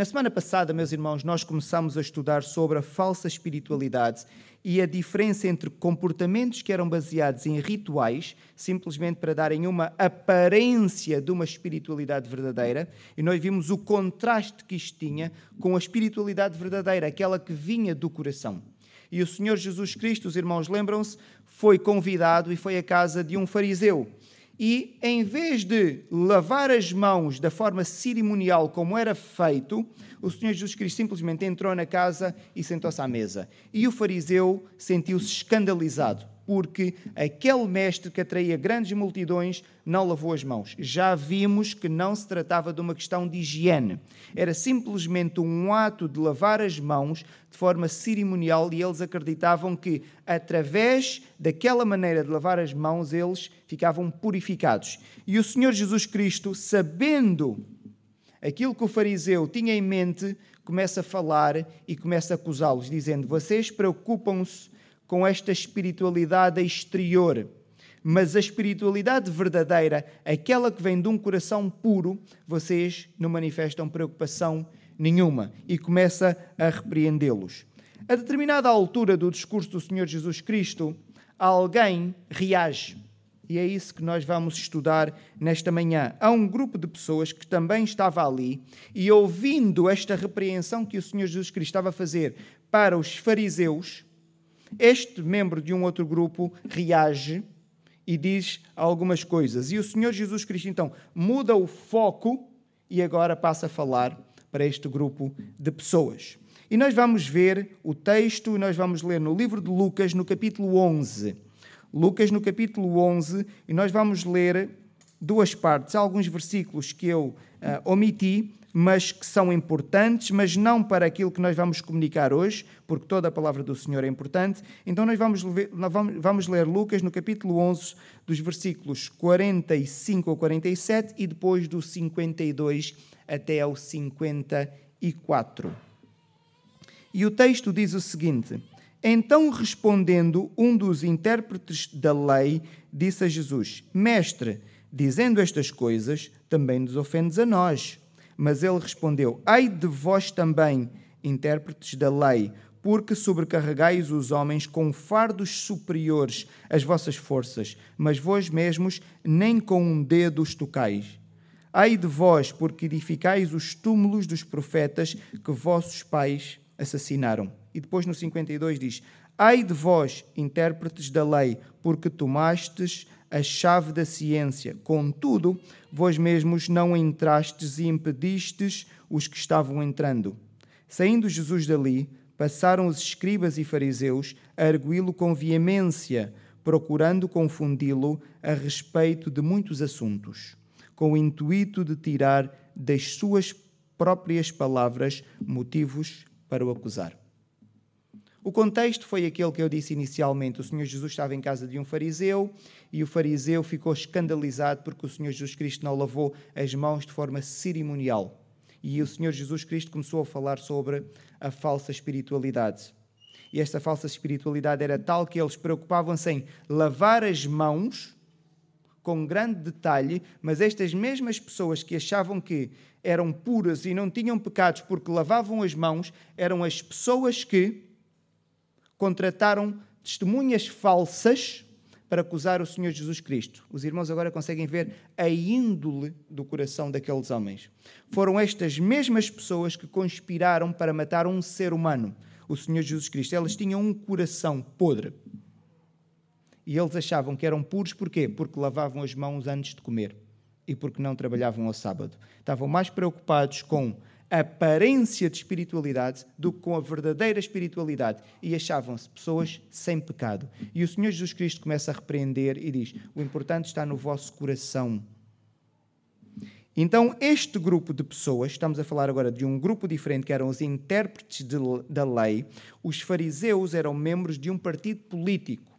Na semana passada, meus irmãos, nós começamos a estudar sobre a falsa espiritualidade e a diferença entre comportamentos que eram baseados em rituais, simplesmente para darem uma aparência de uma espiritualidade verdadeira, e nós vimos o contraste que isto tinha com a espiritualidade verdadeira, aquela que vinha do coração. E o Senhor Jesus Cristo, os irmãos lembram-se, foi convidado e foi à casa de um fariseu e, em vez de lavar as mãos da forma cerimonial como era feito, o Senhor Jesus Cristo simplesmente entrou na casa e sentou-se à mesa. E o fariseu sentiu-se escandalizado porque aquele mestre que atraía grandes multidões não lavou as mãos. Já vimos que não se tratava de uma questão de higiene, era simplesmente um ato de lavar as mãos de forma cerimonial e eles acreditavam que, através daquela maneira de lavar as mãos, eles ficavam purificados. E o Senhor Jesus Cristo, sabendo aquilo que o fariseu tinha em mente, começa a falar e começa a acusá-los, dizendo: Vocês preocupam-se com esta espiritualidade exterior. Mas a espiritualidade verdadeira, aquela que vem de um coração puro, vocês não manifestam preocupação nenhuma e começa a repreendê-los. A determinada altura do discurso do Senhor Jesus Cristo, alguém reage. E é isso que nós vamos estudar nesta manhã. Há um grupo de pessoas que também estava ali e, ouvindo esta repreensão que o Senhor Jesus Cristo estava a fazer para os fariseus, este membro de um outro grupo reage e diz algumas coisas. E o Senhor Jesus Cristo, então, muda o foco e agora passa a falar para este grupo de pessoas. E nós vamos ver o texto, nós vamos ler no livro de Lucas, no capítulo 11. Lucas, no capítulo 11, e nós vamos ler duas partes. Alguns versículos que eu uh, omiti, mas que são importantes, mas não para aquilo que nós vamos comunicar hoje, porque toda a palavra do Senhor é importante. Então nós vamos, vamos ler Lucas no capítulo 11, dos versículos 45 ao 47 e depois do 52 até ao 54. E o texto diz o seguinte: Então respondendo um dos intérpretes da lei, disse a Jesus: Mestre, dizendo estas coisas, também nos ofendes a nós. Mas ele respondeu: Ai de vós também, intérpretes da lei, porque sobrecarregais os homens com fardos superiores às vossas forças, mas vós mesmos nem com um dedo os tocais. Ai de vós, porque edificais os túmulos dos profetas que vossos pais assassinaram. E depois no 52 diz: Ai de vós, intérpretes da lei, porque tomastes a chave da ciência. Contudo, vós mesmos não entrastes e impedistes os que estavam entrando. Saindo Jesus dali, passaram os escribas e fariseus a arguí-lo com veemência, procurando confundi-lo a respeito de muitos assuntos, com o intuito de tirar das suas próprias palavras motivos para o acusar. O contexto foi aquele que eu disse inicialmente. O Senhor Jesus estava em casa de um fariseu e o fariseu ficou escandalizado porque o Senhor Jesus Cristo não lavou as mãos de forma cerimonial. E o Senhor Jesus Cristo começou a falar sobre a falsa espiritualidade. E esta falsa espiritualidade era tal que eles preocupavam-se em lavar as mãos com grande detalhe, mas estas mesmas pessoas que achavam que eram puras e não tinham pecados porque lavavam as mãos, eram as pessoas que contrataram testemunhas falsas para acusar o Senhor Jesus Cristo. Os irmãos agora conseguem ver a índole do coração daqueles homens. Foram estas mesmas pessoas que conspiraram para matar um ser humano, o Senhor Jesus Cristo. Elas tinham um coração podre. E eles achavam que eram puros porquê? Porque lavavam as mãos antes de comer e porque não trabalhavam ao sábado. Estavam mais preocupados com aparência de espiritualidade do que com a verdadeira espiritualidade e achavam-se pessoas sem pecado. E o Senhor Jesus Cristo começa a repreender e diz: O importante está no vosso coração. Então, este grupo de pessoas, estamos a falar agora de um grupo diferente, que eram os intérpretes de, da lei, os fariseus eram membros de um partido político.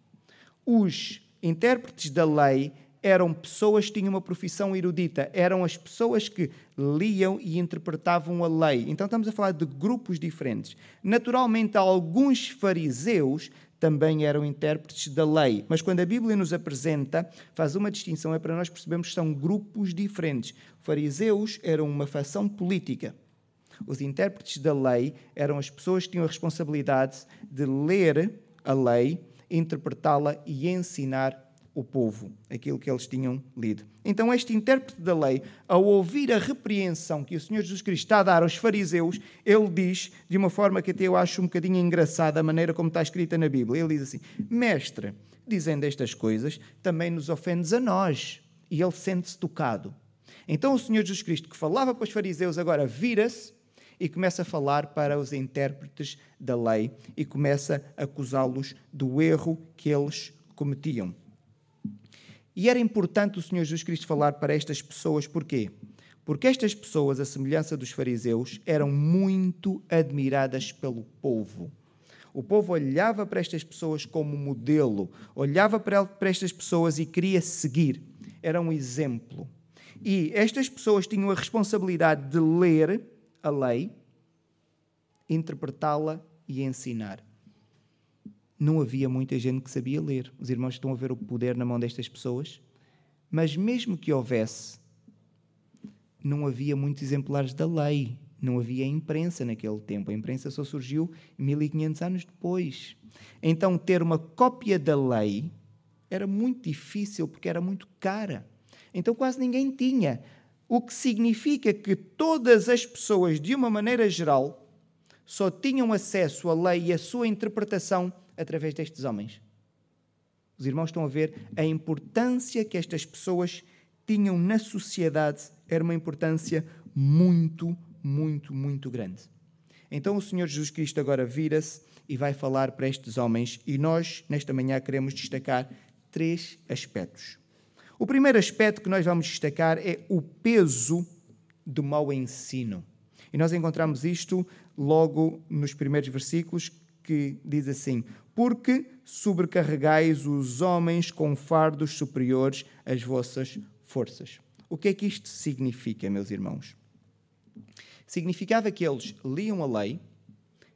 Os intérpretes da lei eram pessoas que tinham uma profissão erudita, eram as pessoas que liam e interpretavam a lei. Então estamos a falar de grupos diferentes. Naturalmente, alguns fariseus também eram intérpretes da lei, mas quando a Bíblia nos apresenta, faz uma distinção, é para nós percebermos que são grupos diferentes. Fariseus eram uma facção política Os intérpretes da lei eram as pessoas que tinham a responsabilidade de ler a lei, interpretá-la e ensinar o povo aquilo que eles tinham lido. Então, este intérprete da lei, ao ouvir a repreensão que o Senhor Jesus Cristo está a dar aos fariseus, ele diz, de uma forma que até eu acho um bocadinho engraçada, a maneira como está escrita na Bíblia. Ele diz assim: Mestre, dizendo estas coisas, também nos ofendes a nós. E ele sente-se tocado. Então, o Senhor Jesus Cristo, que falava para os fariseus, agora vira-se e começa a falar para os intérpretes da lei e começa a acusá-los do erro que eles cometiam. E era importante o Senhor Jesus Cristo falar para estas pessoas, porquê? Porque estas pessoas, a semelhança dos fariseus, eram muito admiradas pelo povo. O povo olhava para estas pessoas como modelo, olhava para estas pessoas e queria seguir. Era um exemplo. E estas pessoas tinham a responsabilidade de ler a lei, interpretá-la e ensinar não havia muita gente que sabia ler. Os irmãos estão a ver o poder na mão destas pessoas. Mas mesmo que houvesse, não havia muitos exemplares da lei. Não havia imprensa naquele tempo. A imprensa só surgiu 1500 anos depois. Então, ter uma cópia da lei era muito difícil porque era muito cara. Então, quase ninguém tinha. O que significa que todas as pessoas, de uma maneira geral, só tinham acesso à lei e à sua interpretação através destes homens. Os irmãos estão a ver a importância que estas pessoas tinham na sociedade, era uma importância muito, muito, muito grande. Então o Senhor Jesus Cristo agora vira-se e vai falar para estes homens, e nós, nesta manhã, queremos destacar três aspectos. O primeiro aspecto que nós vamos destacar é o peso do mau ensino. E nós encontramos isto logo nos primeiros versículos, que diz assim: porque sobrecarregais os homens com fardos superiores às vossas forças. O que é que isto significa, meus irmãos? Significava que eles liam a lei,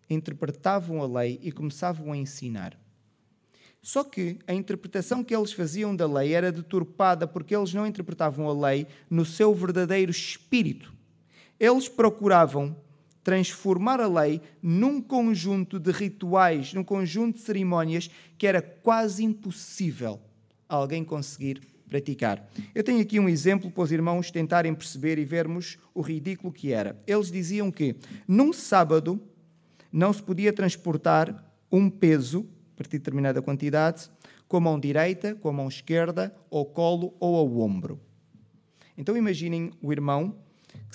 interpretavam a lei e começavam a ensinar. Só que a interpretação que eles faziam da lei era deturpada porque eles não interpretavam a lei no seu verdadeiro espírito. Eles procuravam transformar a lei num conjunto de rituais, num conjunto de cerimónias que era quase impossível alguém conseguir praticar. Eu tenho aqui um exemplo para os irmãos tentarem perceber e vermos o ridículo que era. Eles diziam que num sábado não se podia transportar um peso, a partir de determinada quantidade, com a mão direita, com a mão esquerda, ao colo ou ao ombro. Então imaginem o irmão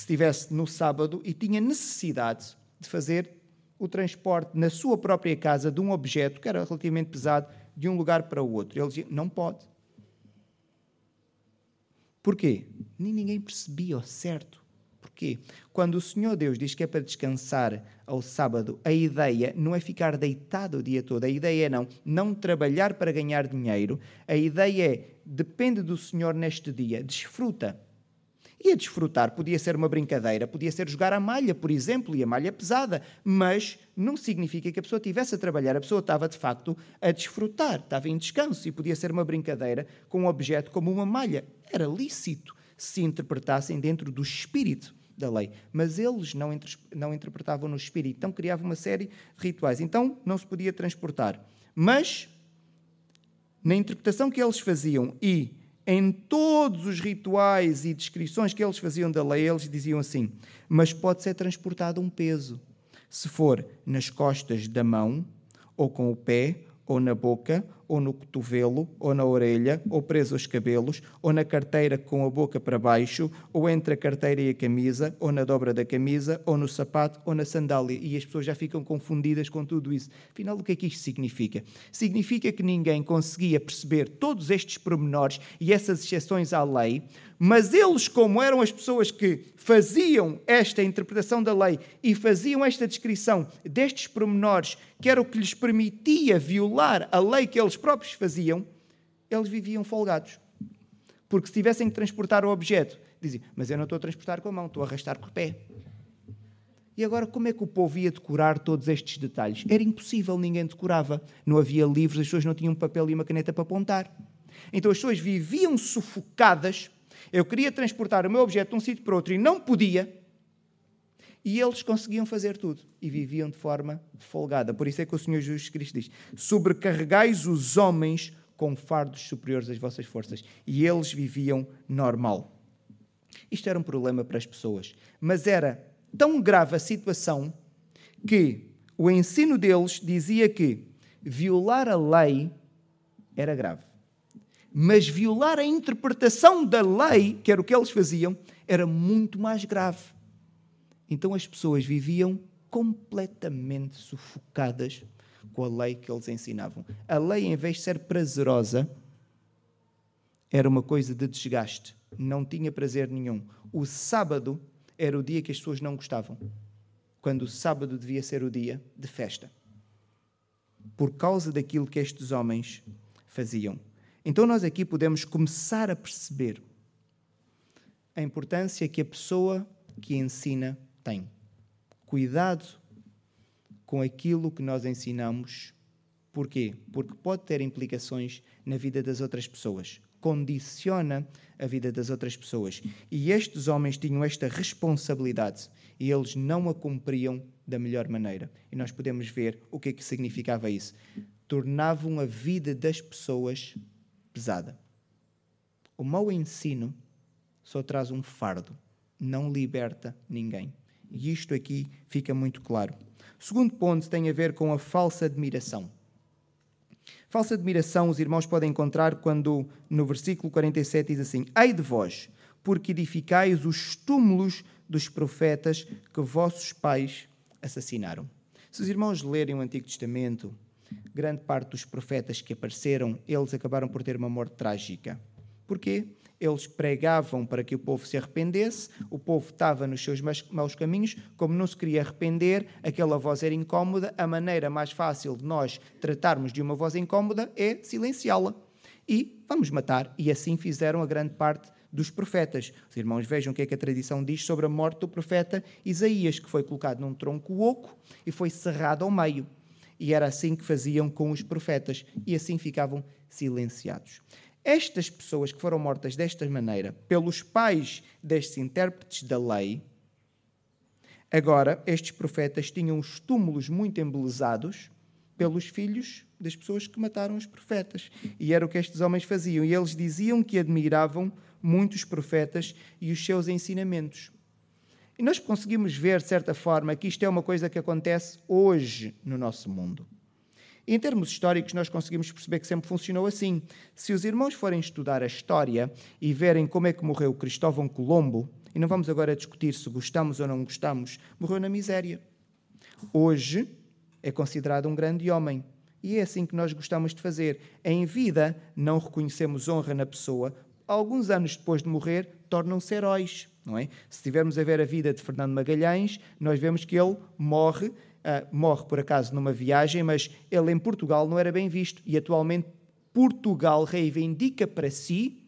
que estivesse no sábado e tinha necessidade de fazer o transporte na sua própria casa de um objeto que era relativamente pesado de um lugar para o outro. Ele dizia: não pode. Porquê? Nem ninguém percebia o certo. Porquê? Quando o Senhor Deus diz que é para descansar ao sábado, a ideia não é ficar deitado o dia todo. A ideia é não, não trabalhar para ganhar dinheiro. A ideia é, depende do Senhor neste dia, desfruta e a desfrutar podia ser uma brincadeira, podia ser jogar a malha, por exemplo, e a malha pesada, mas não significa que a pessoa estivesse a trabalhar, a pessoa estava de facto a desfrutar, estava em descanso e podia ser uma brincadeira com um objeto como uma malha. Era lícito se interpretassem dentro do espírito da lei, mas eles não, não interpretavam no espírito, então criavam uma série de rituais. Então não se podia transportar. Mas, na interpretação que eles faziam e em todos os rituais e descrições que eles faziam da lei, eles diziam assim: mas pode ser transportado um peso. Se for nas costas da mão, ou com o pé, ou na boca, ou no cotovelo, ou na orelha, ou preso aos cabelos, ou na carteira com a boca para baixo, ou entre a carteira e a camisa, ou na dobra da camisa, ou no sapato, ou na sandália. E as pessoas já ficam confundidas com tudo isso. Afinal, o que é que isto significa? Significa que ninguém conseguia perceber todos estes pormenores e essas exceções à lei, mas eles, como eram as pessoas que faziam esta interpretação da lei e faziam esta descrição destes pormenores, que era o que lhes permitia violar a lei que eles próprios faziam, eles viviam folgados. Porque se tivessem que transportar o objeto, diziam, mas eu não estou a transportar com a mão, estou a arrastar com o pé. E agora, como é que o povo ia decorar todos estes detalhes? Era impossível, ninguém decorava. Não havia livros, as pessoas não tinham papel e uma caneta para apontar. Então as pessoas viviam sufocadas. Eu queria transportar o meu objeto de um sítio para outro e não podia. E eles conseguiam fazer tudo e viviam de forma folgada. Por isso é que o Senhor Jesus Cristo diz: sobrecarregais os homens com fardos superiores às vossas forças. E eles viviam normal. Isto era um problema para as pessoas. Mas era tão grave a situação que o ensino deles dizia que violar a lei era grave. Mas violar a interpretação da lei, que era o que eles faziam, era muito mais grave. Então as pessoas viviam completamente sufocadas com a lei que eles ensinavam. A lei, em vez de ser prazerosa, era uma coisa de desgaste. Não tinha prazer nenhum. O sábado era o dia que as pessoas não gostavam. Quando o sábado devia ser o dia de festa. Por causa daquilo que estes homens faziam. Então, nós aqui podemos começar a perceber a importância que a pessoa que ensina tem. Cuidado com aquilo que nós ensinamos. Porquê? Porque pode ter implicações na vida das outras pessoas. Condiciona a vida das outras pessoas. E estes homens tinham esta responsabilidade e eles não a cumpriam da melhor maneira. E nós podemos ver o que é que significava isso. Tornavam a vida das pessoas pesada. O mau ensino só traz um fardo, não liberta ninguém. E isto aqui fica muito claro. O segundo ponto tem a ver com a falsa admiração. Falsa admiração os irmãos podem encontrar quando no versículo 47 diz assim: Ai de vós, porque edificais os túmulos dos profetas que vossos pais assassinaram. Se os irmãos lerem o Antigo Testamento, grande parte dos profetas que apareceram, eles acabaram por ter uma morte trágica. Porquê? Eles pregavam para que o povo se arrependesse, o povo estava nos seus maus caminhos, como não se queria arrepender, aquela voz era incómoda, a maneira mais fácil de nós tratarmos de uma voz incómoda é silenciá-la. E vamos matar. E assim fizeram a grande parte dos profetas. Os irmãos vejam o que é que a tradição diz sobre a morte do profeta Isaías, que foi colocado num tronco oco e foi cerrado ao meio. E era assim que faziam com os profetas, e assim ficavam silenciados. Estas pessoas que foram mortas desta maneira pelos pais destes intérpretes da lei, agora estes profetas tinham os túmulos muito embelezados pelos filhos das pessoas que mataram os profetas. E era o que estes homens faziam. E eles diziam que admiravam muitos profetas e os seus ensinamentos. E nós conseguimos ver, de certa forma, que isto é uma coisa que acontece hoje no nosso mundo. Em termos históricos, nós conseguimos perceber que sempre funcionou assim. Se os irmãos forem estudar a história e verem como é que morreu Cristóvão Colombo, e não vamos agora discutir se gostamos ou não gostamos, morreu na miséria. Hoje é considerado um grande homem. E é assim que nós gostamos de fazer. Em vida, não reconhecemos honra na pessoa. Alguns anos depois de morrer, tornam-se heróis. Não é? Se tivermos a ver a vida de Fernando Magalhães, nós vemos que ele morre Uh, morre por acaso numa viagem, mas ele em Portugal não era bem visto e atualmente Portugal reivindica para si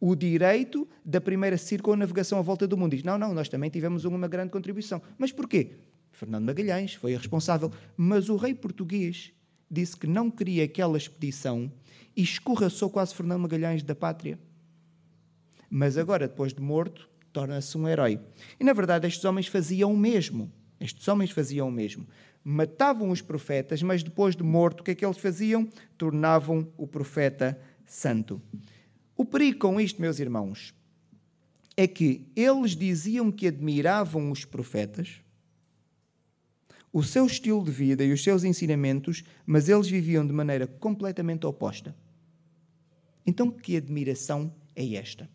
o direito da primeira circunnavegação à volta do mundo. Diz: não, não, nós também tivemos uma grande contribuição. Mas porquê? Fernando Magalhães foi responsável. Mas o rei português disse que não queria aquela expedição e escorraçou quase Fernando Magalhães da pátria. Mas agora, depois de morto, torna-se um herói. E na verdade, estes homens faziam o mesmo. Estes homens faziam o mesmo. Matavam os profetas, mas depois de morto, o que é que eles faziam? Tornavam o profeta santo. O perigo com isto, meus irmãos, é que eles diziam que admiravam os profetas, o seu estilo de vida e os seus ensinamentos, mas eles viviam de maneira completamente oposta. Então, que admiração é esta?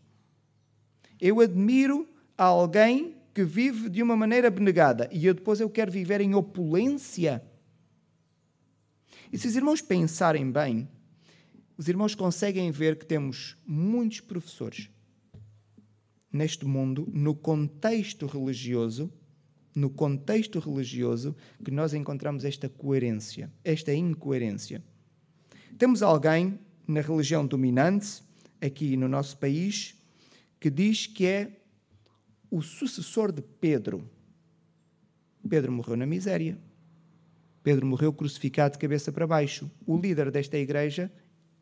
Eu admiro alguém que vive de uma maneira abnegada e eu depois eu quero viver em opulência. E se os irmãos pensarem bem, os irmãos conseguem ver que temos muitos professores neste mundo, no contexto religioso, no contexto religioso, que nós encontramos esta coerência, esta incoerência. Temos alguém na religião dominante, aqui no nosso país, que diz que é o sucessor de Pedro. Pedro morreu na miséria. Pedro morreu crucificado de cabeça para baixo. O líder desta igreja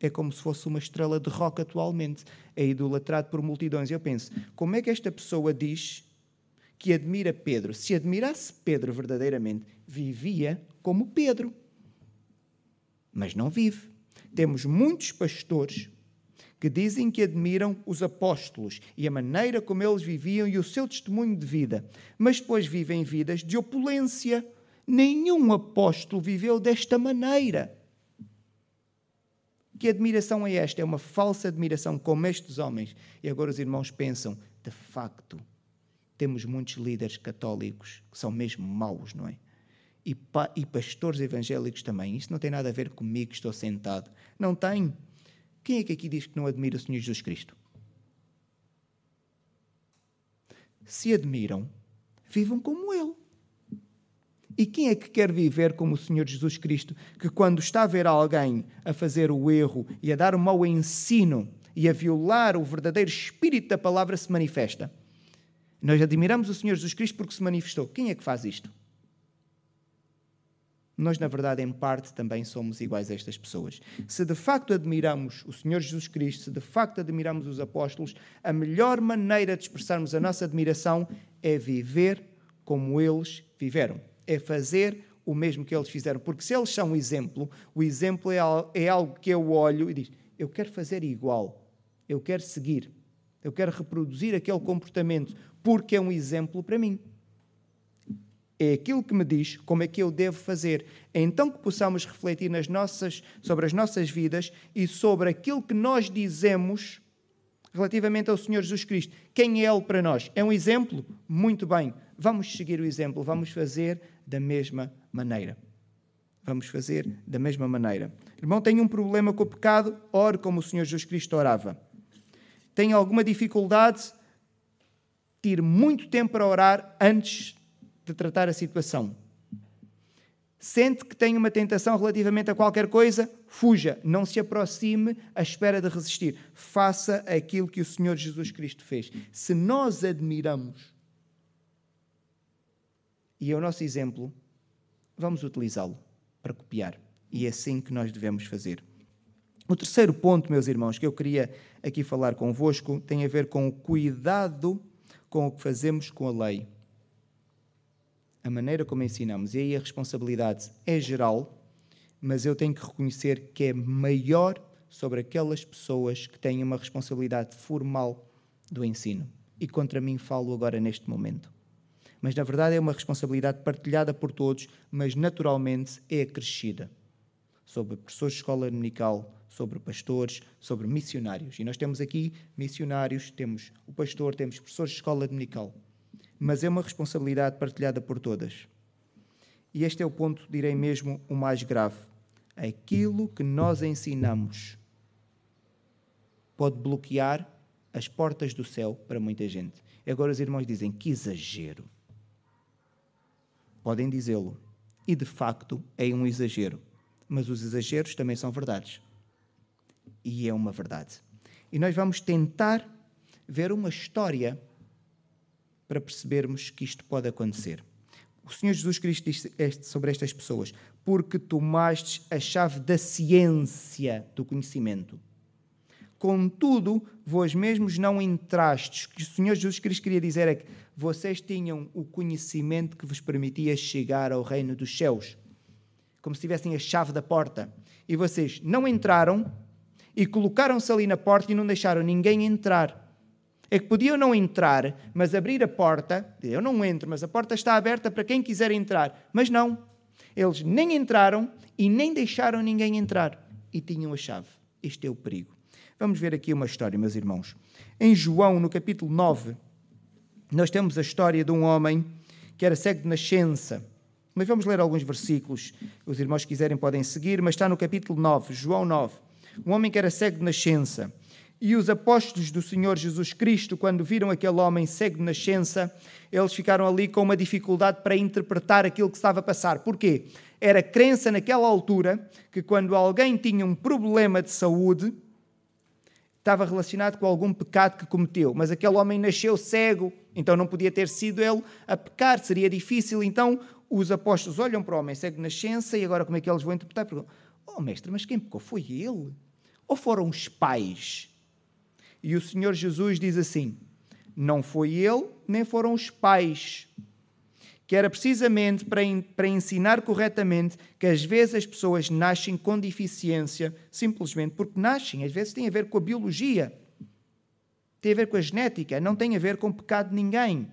é como se fosse uma estrela de rock atualmente. É idolatrado por multidões. Eu penso, como é que esta pessoa diz que admira Pedro. Se admirasse Pedro verdadeiramente, vivia como Pedro. Mas não vive. Temos muitos pastores que dizem que admiram os apóstolos e a maneira como eles viviam e o seu testemunho de vida, mas depois vivem vidas de opulência. Nenhum apóstolo viveu desta maneira. Que admiração é esta? É uma falsa admiração, como estes homens. E agora os irmãos pensam, de facto, temos muitos líderes católicos que são mesmo maus, não é? E, pa e pastores evangélicos também. Isso não tem nada a ver comigo, estou sentado. Não tem. Quem é que aqui diz que não admira o Senhor Jesus Cristo? Se admiram, vivam como Ele. E quem é que quer viver como o Senhor Jesus Cristo, que quando está a ver alguém a fazer o erro e a dar o mau ensino e a violar o verdadeiro espírito da palavra se manifesta? Nós admiramos o Senhor Jesus Cristo porque se manifestou. Quem é que faz isto? Nós, na verdade, em parte também somos iguais a estas pessoas. Se de facto admiramos o Senhor Jesus Cristo, se de facto admiramos os apóstolos, a melhor maneira de expressarmos a nossa admiração é viver como eles viveram, é fazer o mesmo que eles fizeram. Porque se eles são o exemplo, o exemplo é algo que eu olho e diz: eu quero fazer igual, eu quero seguir, eu quero reproduzir aquele comportamento, porque é um exemplo para mim é aquilo que me diz como é que eu devo fazer. É então que possamos refletir nas nossas, sobre as nossas vidas e sobre aquilo que nós dizemos relativamente ao Senhor Jesus Cristo. Quem é Ele para nós? É um exemplo? Muito bem. Vamos seguir o exemplo, vamos fazer da mesma maneira. Vamos fazer da mesma maneira. Irmão, tem um problema com o pecado? Ore como o Senhor Jesus Cristo orava. Tem alguma dificuldade? Tire muito tempo para orar antes de tratar a situação. Sente que tem uma tentação relativamente a qualquer coisa, fuja, não se aproxime à espera de resistir. Faça aquilo que o Senhor Jesus Cristo fez. Se nós admiramos e é o nosso exemplo, vamos utilizá-lo para copiar. E é assim que nós devemos fazer. O terceiro ponto, meus irmãos, que eu queria aqui falar convosco, tem a ver com o cuidado com o que fazemos com a lei a maneira como ensinamos, e aí a responsabilidade é geral, mas eu tenho que reconhecer que é maior sobre aquelas pessoas que têm uma responsabilidade formal do ensino. E contra mim falo agora neste momento. Mas na verdade é uma responsabilidade partilhada por todos, mas naturalmente é acrescida sobre professores de escola dominical, sobre pastores, sobre missionários. E nós temos aqui missionários, temos o pastor, temos professores de escola dominical mas é uma responsabilidade partilhada por todas. E este é o ponto, direi mesmo, o mais grave. Aquilo que nós ensinamos pode bloquear as portas do céu para muita gente. Agora os irmãos dizem que exagero. Podem dizê-lo. E de facto é um exagero. Mas os exageros também são verdades. E é uma verdade. E nós vamos tentar ver uma história para percebermos que isto pode acontecer. O Senhor Jesus Cristo diz sobre estas pessoas: porque tomastes a chave da ciência do conhecimento. Contudo, vós mesmos não entrastes. O que o Senhor Jesus Cristo queria dizer é que vocês tinham o conhecimento que vos permitia chegar ao reino dos céus, como se tivessem a chave da porta. E vocês não entraram e colocaram-se ali na porta e não deixaram ninguém entrar é que podiam não entrar, mas abrir a porta. Eu não entro, mas a porta está aberta para quem quiser entrar. Mas não. Eles nem entraram e nem deixaram ninguém entrar. E tinham a chave. Este é o perigo. Vamos ver aqui uma história, meus irmãos. Em João, no capítulo 9, nós temos a história de um homem que era cego de nascença. Mas vamos ler alguns versículos. Os irmãos que quiserem podem seguir, mas está no capítulo 9, João 9. Um homem que era cego de nascença. E os apóstolos do Senhor Jesus Cristo, quando viram aquele homem cego de nascença, eles ficaram ali com uma dificuldade para interpretar aquilo que estava a passar. Porquê? Era crença naquela altura que quando alguém tinha um problema de saúde, estava relacionado com algum pecado que cometeu. Mas aquele homem nasceu cego, então não podia ter sido ele a pecar, seria difícil. Então os apóstolos olham para o homem cego de nascença e agora como é que eles vão interpretar? Perguntam, oh mestre, mas quem pecou? Foi ele? Ou foram os pais? E o Senhor Jesus diz assim: Não foi ele, nem foram os pais. Que era precisamente para, para ensinar corretamente que às vezes as pessoas nascem com deficiência simplesmente porque nascem. Às vezes tem a ver com a biologia, tem a ver com a genética, não tem a ver com o pecado de ninguém.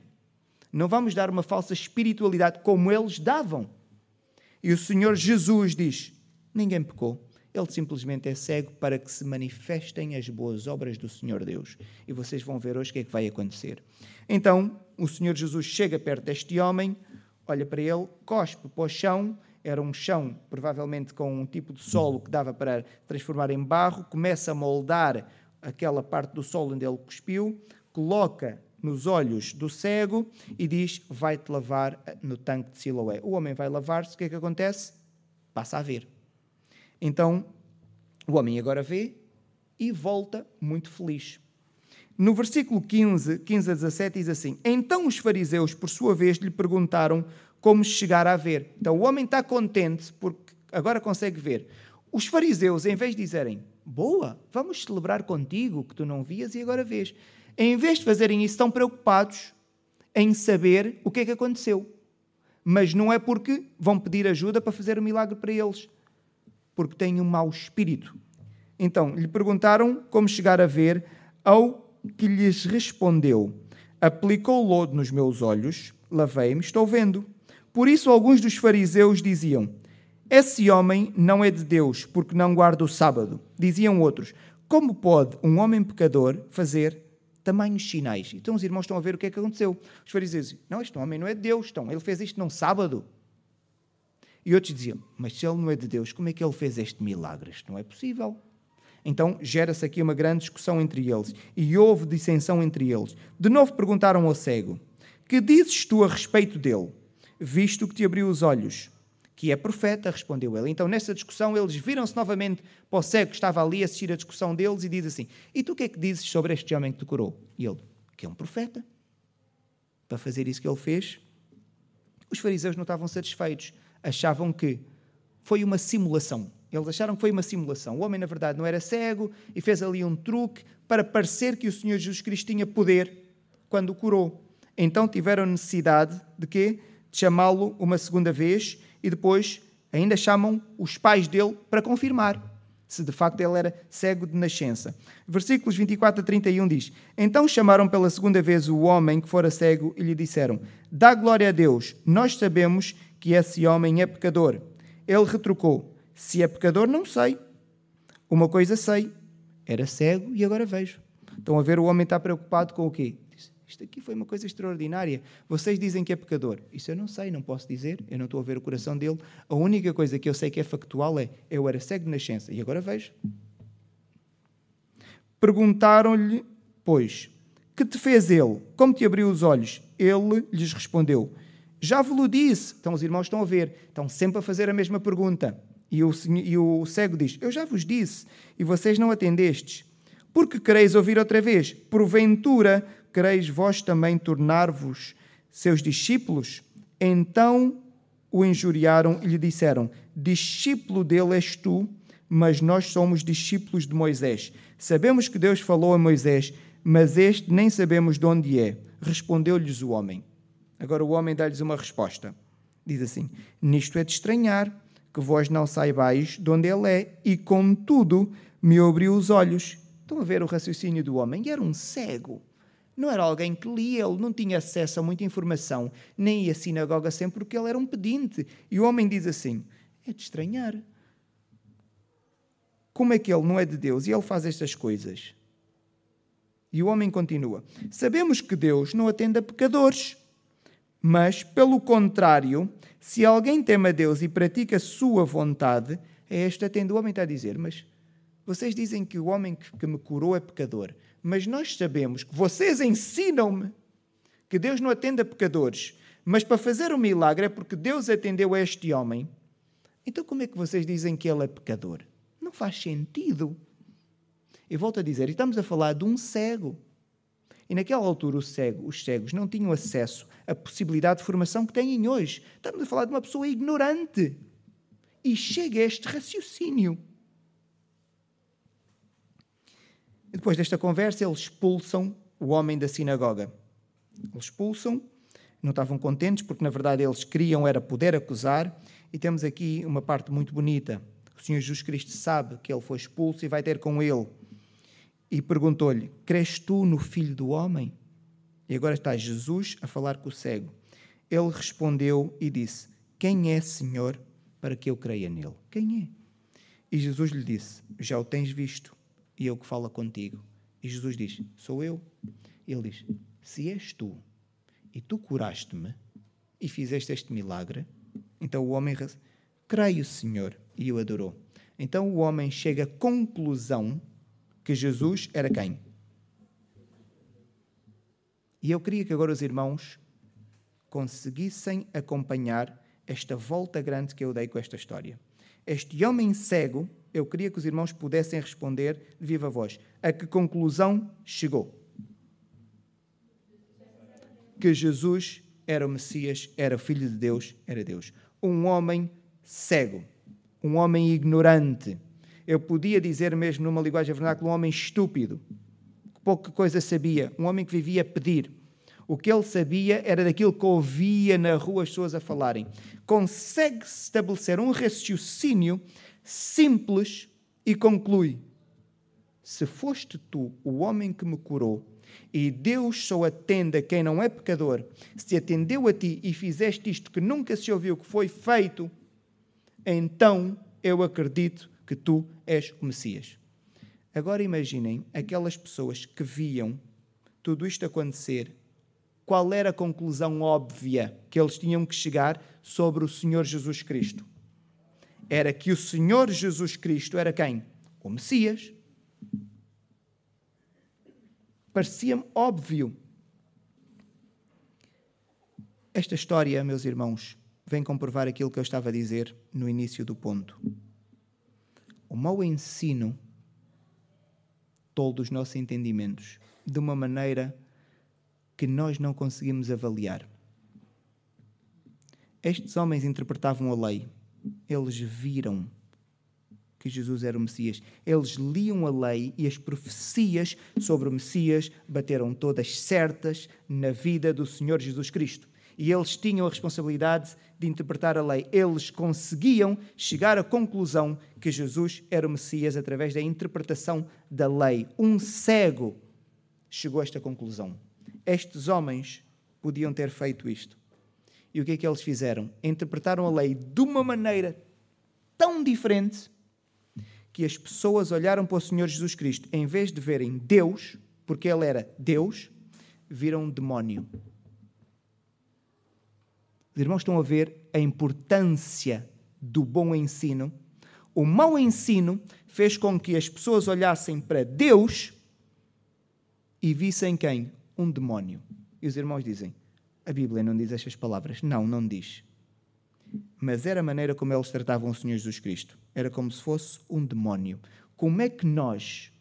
Não vamos dar uma falsa espiritualidade como eles davam. E o Senhor Jesus diz: ninguém pecou. Ele simplesmente é cego para que se manifestem as boas obras do Senhor Deus. E vocês vão ver hoje o que é que vai acontecer. Então, o Senhor Jesus chega perto deste homem, olha para ele, cospe para o chão, era um chão, provavelmente com um tipo de solo que dava para transformar em barro, começa a moldar aquela parte do solo onde ele cuspiu, coloca nos olhos do cego e diz: Vai-te lavar no tanque de Siloé. O homem vai lavar-se, o que é que acontece? Passa a ver. Então, o homem agora vê e volta muito feliz. No versículo 15, 15 a 17 diz assim: Então os fariseus, por sua vez, lhe perguntaram como chegar a ver. Então o homem está contente porque agora consegue ver. Os fariseus, em vez de dizerem: Boa, vamos celebrar contigo que tu não vias e agora vês, em vez de fazerem isso, estão preocupados em saber o que é que aconteceu. Mas não é porque vão pedir ajuda para fazer o um milagre para eles porque tem um mau espírito. Então lhe perguntaram como chegar a ver, ao que lhes respondeu: Aplicou lodo nos meus olhos, lavei-me, estou vendo. Por isso alguns dos fariseus diziam: Esse homem não é de Deus, porque não guarda o sábado. Diziam outros: Como pode um homem pecador fazer tamanhos sinais? Então os irmãos estão a ver o que é que aconteceu. Os fariseus Não, este homem não é de Deus, então, ele fez isto num sábado. E outros diziam: Mas se ele não é de Deus, como é que ele fez este milagre? Isto não é possível. Então gera-se aqui uma grande discussão entre eles e houve dissensão entre eles. De novo perguntaram ao cego: Que dizes tu a respeito dele, visto que te abriu os olhos? Que é profeta, respondeu ele. Então, nessa discussão, eles viram-se novamente para o cego que estava ali a assistir a discussão deles e diz assim: E tu o que é que dizes sobre este homem que te curou? E ele: Que é um profeta. Para fazer isso que ele fez, os fariseus não estavam satisfeitos achavam que foi uma simulação. Eles acharam que foi uma simulação. O homem, na verdade, não era cego e fez ali um truque para parecer que o Senhor Jesus Cristo tinha poder quando o curou. Então tiveram necessidade de quê? De chamá-lo uma segunda vez e depois ainda chamam os pais dele para confirmar se de facto ele era cego de nascença. Versículos 24 a 31 diz: Então chamaram pela segunda vez o homem que fora cego e lhe disseram: Dá glória a Deus, nós sabemos que esse homem é pecador. Ele retrucou: Se é pecador, não sei. Uma coisa sei: era cego e agora vejo. Estão a ver, o homem está preocupado com o quê? Diz, Isto aqui foi uma coisa extraordinária. Vocês dizem que é pecador. Isso eu não sei, não posso dizer. Eu não estou a ver o coração dele. A única coisa que eu sei que é factual é: eu era cego de nascença e agora vejo. Perguntaram-lhe, pois, que te fez ele? Como te abriu os olhos? Ele lhes respondeu: já vos disse. Então os irmãos estão a ver, estão sempre a fazer a mesma pergunta. E o, e o cego diz: Eu já vos disse, e vocês não atendestes. Porque quereis ouvir outra vez? Porventura quereis vós também tornar-vos seus discípulos? Então o injuriaram e lhe disseram: Discípulo dele és tu, mas nós somos discípulos de Moisés. Sabemos que Deus falou a Moisés, mas este nem sabemos de onde é. Respondeu-lhes o homem. Agora o homem dá-lhes uma resposta. Diz assim: Nisto é de estranhar que vós não saibais de onde ele é, e contudo me abriu os olhos. Estão a ver o raciocínio do homem? E era um cego. Não era alguém que lia, ele não tinha acesso a muita informação, nem ia à sinagoga sempre porque ele era um pedinte. E o homem diz assim: É de estranhar. Como é que ele não é de Deus e ele faz estas coisas? E o homem continua: Sabemos que Deus não atende a pecadores mas, pelo contrário, se alguém teme a Deus e pratica a sua vontade, é esta atende. O homem está a dizer, mas vocês dizem que o homem que me curou é pecador, mas nós sabemos que vocês ensinam-me que Deus não atende a pecadores, mas para fazer um milagre é porque Deus atendeu a este homem. Então como é que vocês dizem que ele é pecador? Não faz sentido. E volto a dizer, estamos a falar de um cego. E naquela altura cego, os cegos não tinham acesso à possibilidade de formação que têm hoje. Estamos a falar de uma pessoa ignorante. E chega a este raciocínio. Depois desta conversa, eles expulsam o homem da sinagoga. Eles expulsam, não estavam contentes porque na verdade eles queriam era poder acusar, e temos aqui uma parte muito bonita. O Senhor Jesus Cristo sabe que ele foi expulso e vai ter com ele. E perguntou-lhe: Crês tu no Filho do Homem? E agora está Jesus a falar com o cego. Ele respondeu e disse: Quem é, Senhor, para que eu creia nele? Quem é? E Jesus lhe disse: Já o tens visto, e eu que falo contigo. E Jesus diz: Sou eu. Ele diz: Se és tu, e tu curaste-me, e fizeste este milagre, então o homem, creio, Senhor, e o adorou. Então o homem chega à conclusão que Jesus era quem? E eu queria que agora os irmãos conseguissem acompanhar esta volta grande que eu dei com esta história. Este homem cego, eu queria que os irmãos pudessem responder de viva voz. A que conclusão chegou? Que Jesus era o Messias, era o Filho de Deus, era Deus. Um homem cego, um homem ignorante. Eu podia dizer mesmo numa linguagem vernácula, um homem estúpido, que pouca coisa sabia, um homem que vivia a pedir. O que ele sabia era daquilo que ouvia na rua as pessoas a falarem. Consegue estabelecer um raciocínio simples e conclui: Se foste tu o homem que me curou, e Deus só atende a quem não é pecador, se atendeu a ti e fizeste isto que nunca se ouviu que foi feito, então eu acredito que tu és o Messias. Agora imaginem aquelas pessoas que viam tudo isto acontecer qual era a conclusão óbvia que eles tinham que chegar sobre o Senhor Jesus Cristo? Era que o Senhor Jesus Cristo era quem? O Messias. Parecia-me óbvio. Esta história, meus irmãos, vem comprovar aquilo que eu estava a dizer no início do ponto. O mau ensino tolda os nossos entendimentos de uma maneira que nós não conseguimos avaliar. Estes homens interpretavam a lei. Eles viram que Jesus era o Messias. Eles liam a lei e as profecias sobre o Messias bateram todas certas na vida do Senhor Jesus Cristo. E eles tinham a responsabilidade de interpretar a lei. Eles conseguiam chegar à conclusão que Jesus era o Messias através da interpretação da lei. Um cego chegou a esta conclusão. Estes homens podiam ter feito isto. E o que é que eles fizeram? Interpretaram a lei de uma maneira tão diferente que as pessoas olharam para o Senhor Jesus Cristo, em vez de verem Deus, porque ele era Deus, viram um demónio. Os irmãos estão a ver a importância do bom ensino. O mau ensino fez com que as pessoas olhassem para Deus e vissem quem? um demónio. E os irmãos dizem: a Bíblia não diz estas palavras. Não, não diz. Mas era a maneira como eles tratavam o Senhor Jesus Cristo. Era como se fosse um demónio. Como é que nós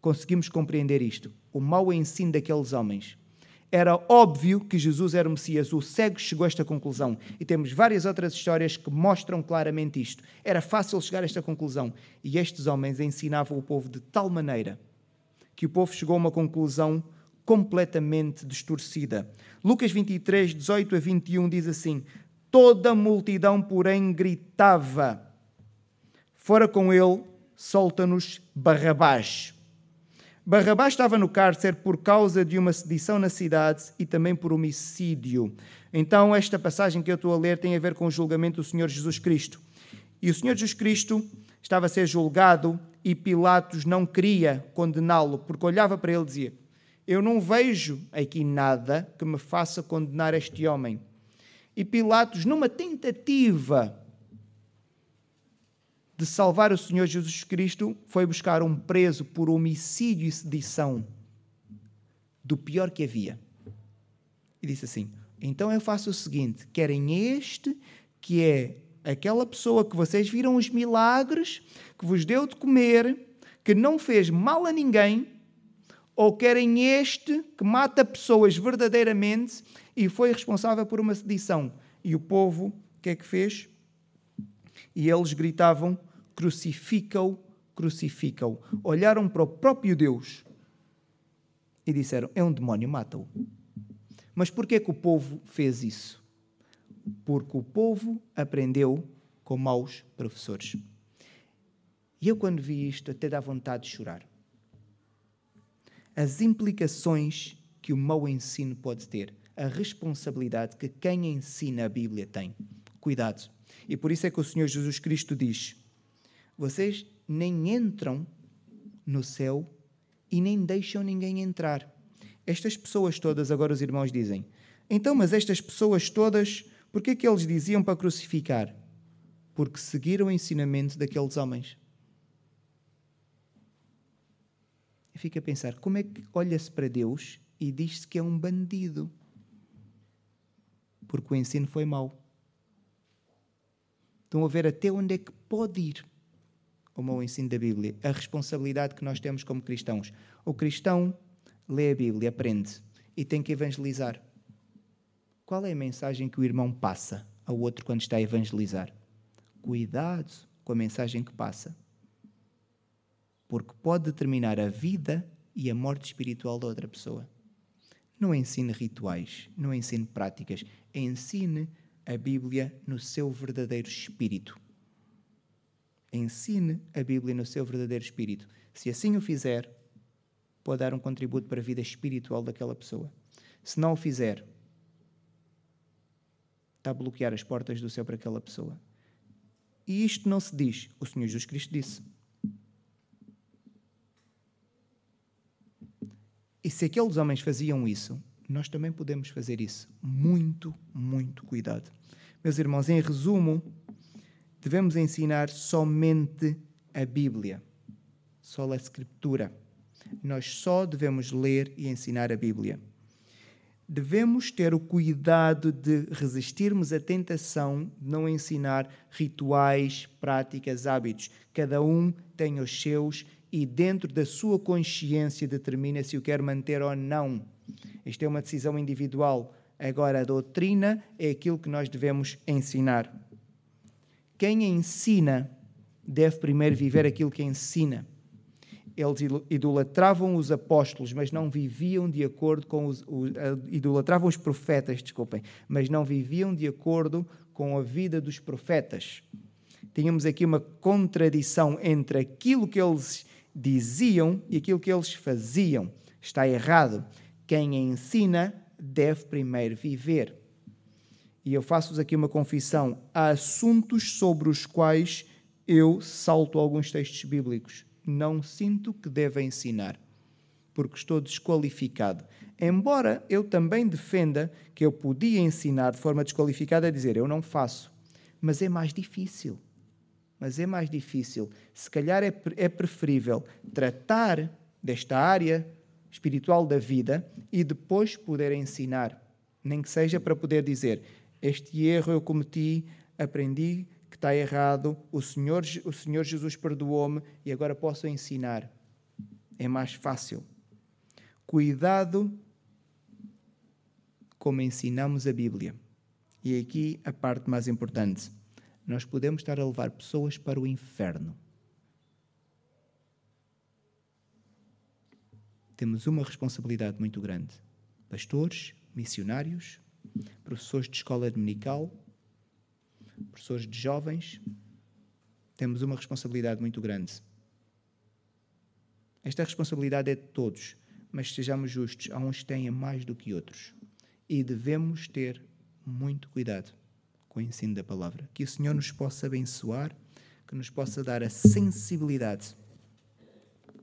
conseguimos compreender isto? O mau ensino daqueles homens. Era óbvio que Jesus era o Messias. O cego chegou a esta conclusão. E temos várias outras histórias que mostram claramente isto. Era fácil chegar a esta conclusão. E estes homens ensinavam o povo de tal maneira que o povo chegou a uma conclusão completamente distorcida. Lucas 23, 18 a 21 diz assim: Toda a multidão, porém, gritava: Fora com ele, solta-nos Barrabás. Barrabás estava no cárcere por causa de uma sedição na cidade e também por homicídio. Então, esta passagem que eu estou a ler tem a ver com o julgamento do Senhor Jesus Cristo. E o Senhor Jesus Cristo estava a ser julgado e Pilatos não queria condená-lo, porque olhava para ele e dizia: eu não vejo aqui nada que me faça condenar este homem. E Pilatos, numa tentativa de salvar o Senhor Jesus Cristo, foi buscar um preso por homicídio e sedição, do pior que havia. E disse assim: Então eu faço o seguinte: querem este, que é aquela pessoa que vocês viram os milagres, que vos deu de comer, que não fez mal a ninguém, ou querem este que mata pessoas verdadeiramente e foi responsável por uma sedição. E o povo, o que é que fez? E eles gritavam: crucifica-o, crucifica-o. Olharam para o próprio Deus e disseram: É um demónio, mata-o. Mas por que que o povo fez isso? Porque o povo aprendeu com maus professores. E eu, quando vi isto, até dá vontade de chorar. As implicações que o mau ensino pode ter, a responsabilidade que quem ensina a Bíblia tem. Cuidado. E por isso é que o Senhor Jesus Cristo diz: Vocês nem entram no céu e nem deixam ninguém entrar. Estas pessoas todas, agora os irmãos dizem, então, mas estas pessoas todas, por que é que eles diziam para crucificar? Porque seguiram o ensinamento daqueles homens. Fica a pensar, como é que olha-se para Deus e diz-se que é um bandido? Porque o ensino foi mau. Estão a ver até onde é que pode ir o mau ensino da Bíblia, a responsabilidade que nós temos como cristãos. O cristão lê a Bíblia, aprende e tem que evangelizar. Qual é a mensagem que o irmão passa ao outro quando está a evangelizar? Cuidado com a mensagem que passa, porque pode determinar a vida e a morte espiritual da outra pessoa. Não ensine rituais, não ensine práticas, ensine a Bíblia no seu verdadeiro espírito. Ensine a Bíblia no seu verdadeiro espírito. Se assim o fizer, pode dar um contributo para a vida espiritual daquela pessoa. Se não o fizer, está a bloquear as portas do céu para aquela pessoa. E isto não se diz, o Senhor Jesus Cristo disse. E se aqueles homens faziam isso, nós também podemos fazer isso. Muito, muito cuidado. Meus irmãos, em resumo, devemos ensinar somente a Bíblia, só a Escritura. Nós só devemos ler e ensinar a Bíblia. Devemos ter o cuidado de resistirmos à tentação de não ensinar rituais, práticas, hábitos. Cada um tem os seus e, dentro da sua consciência, determina se o quer manter ou não. Isto é uma decisão individual. Agora, a doutrina é aquilo que nós devemos ensinar. Quem ensina deve primeiro viver aquilo que ensina. Eles idolatravam os apóstolos, mas não viviam de acordo com os. os idolatravam os profetas, desculpem, mas não viviam de acordo com a vida dos profetas. Tínhamos aqui uma contradição entre aquilo que eles diziam e aquilo que eles faziam. Está errado. Quem ensina deve primeiro viver. E eu faço-vos aqui uma confissão: há assuntos sobre os quais eu salto alguns textos bíblicos. Não sinto que deva ensinar, porque estou desqualificado. Embora eu também defenda que eu podia ensinar de forma desqualificada a dizer eu não faço, mas é mais difícil. Mas é mais difícil. Se calhar é, é preferível tratar desta área espiritual da vida e depois poder ensinar, nem que seja para poder dizer: Este erro eu cometi, aprendi que está errado, o Senhor, o Senhor Jesus perdoou-me e agora posso ensinar. É mais fácil. Cuidado como ensinamos a Bíblia. E aqui a parte mais importante. Nós podemos estar a levar pessoas para o inferno temos uma responsabilidade muito grande. Pastores, missionários, professores de escola dominical, professores de jovens, temos uma responsabilidade muito grande. Esta responsabilidade é de todos, mas sejamos justos, há uns que têm mais do que outros. E devemos ter muito cuidado com o ensino da palavra. Que o Senhor nos possa abençoar, que nos possa dar a sensibilidade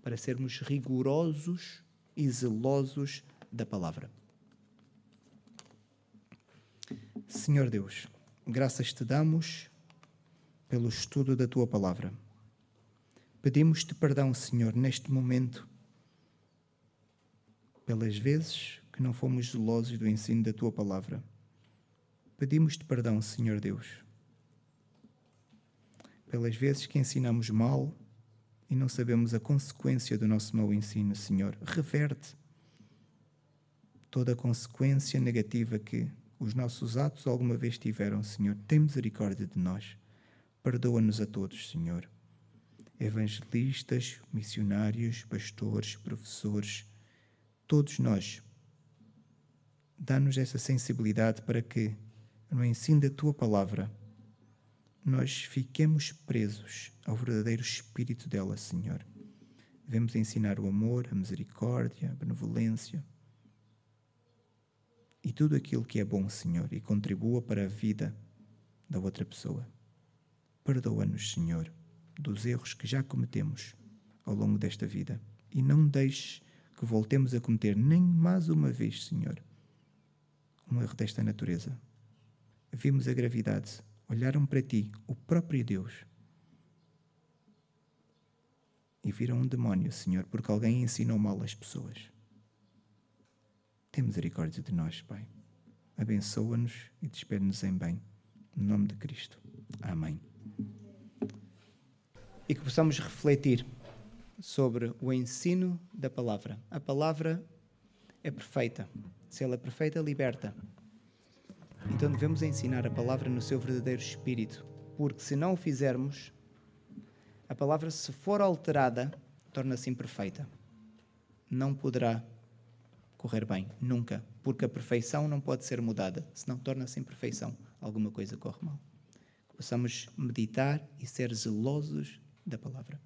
para sermos rigorosos e zelosos da palavra. Senhor Deus, graças te damos pelo estudo da tua palavra. Pedimos-te perdão, Senhor, neste momento, pelas vezes que não fomos zelosos do ensino da tua palavra. Pedimos-te perdão, Senhor Deus, pelas vezes que ensinamos mal e não sabemos a consequência do nosso mau ensino, Senhor. Reverte toda a consequência negativa que os nossos atos alguma vez tiveram, Senhor. Tem misericórdia de nós. Perdoa-nos a todos, Senhor. Evangelistas, missionários, pastores, professores, todos nós. Dá-nos essa sensibilidade para que, no ensino da tua palavra, nós fiquemos presos ao verdadeiro espírito dela, Senhor. Devemos ensinar o amor, a misericórdia, a benevolência e tudo aquilo que é bom, Senhor, e contribua para a vida da outra pessoa. Perdoa-nos, Senhor, dos erros que já cometemos ao longo desta vida e não deixes que voltemos a cometer nem mais uma vez, Senhor, um erro desta natureza. Vimos a gravidade, olharam para ti, o próprio Deus, e viram um demónio, Senhor, porque alguém ensinou mal às pessoas. Tem misericórdia de nós, Pai. Abençoa-nos e despede-nos em bem. No nome de Cristo. Amém. E que possamos refletir sobre o ensino da palavra. A palavra é perfeita. Se ela é perfeita, liberta. Então devemos ensinar a palavra no seu verdadeiro espírito, porque se não o fizermos, a palavra, se for alterada, torna-se imperfeita. Não poderá correr bem, nunca, porque a perfeição não pode ser mudada, senão torna-se imperfeição. Alguma coisa corre mal. Possamos meditar e ser zelosos da palavra.